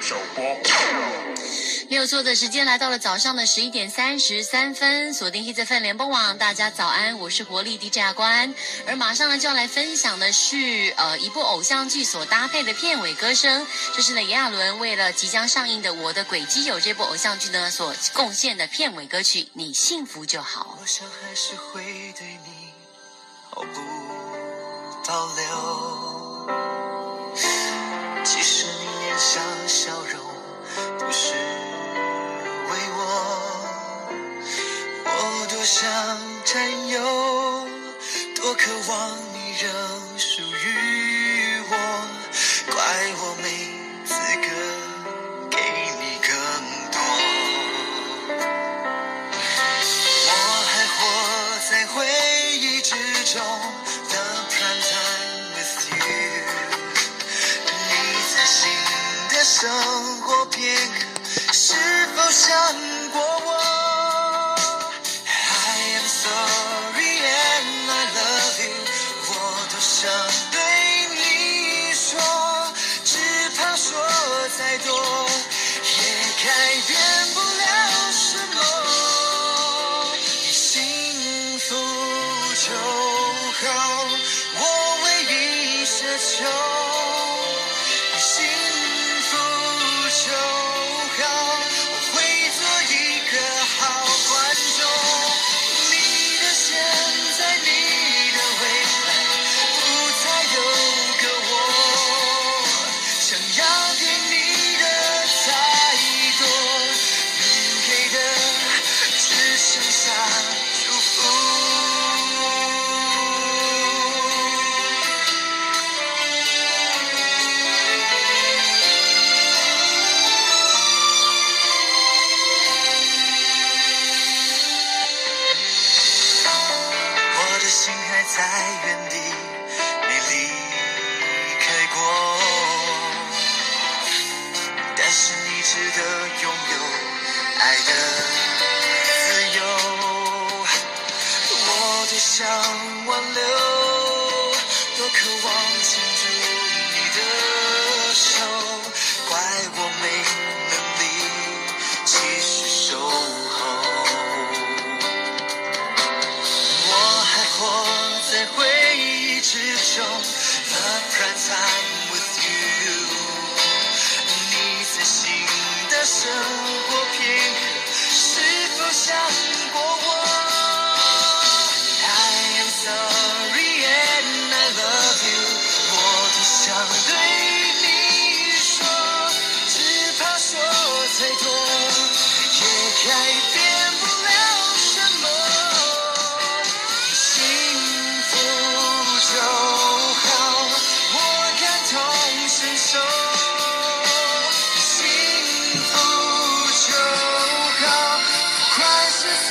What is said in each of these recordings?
首播。没有错的时间来到了早上的十一点三十三分，锁定 Hit 粉联播网，大家早安，我是活力 DJ 阿关，而马上呢就要来分享的是呃一部偶像剧所搭配的片尾歌声，这是呢炎亚纶为了即将上映的《我的轨基友》这部偶像剧呢所贡献的片尾歌曲《你幸福就好》。我想还是会对你毫不保留，想占有，多渴望你仍属于想对你说，只怕说再多也改变不了什么。幸福就好，我唯一奢求。在原地，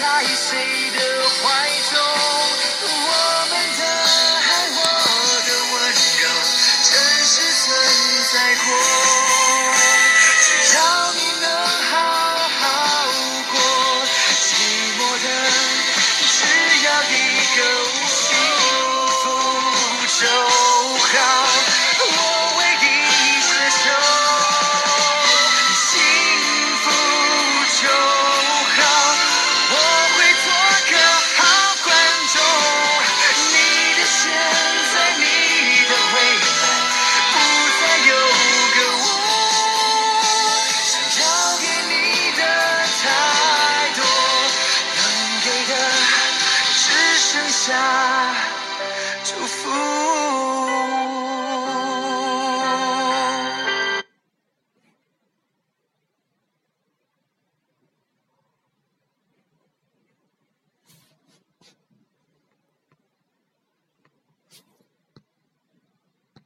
在谁的怀中，我们的爱，我的温柔，真实存在过。只要你能好好过，寂寞的只要一个幸福就 shine.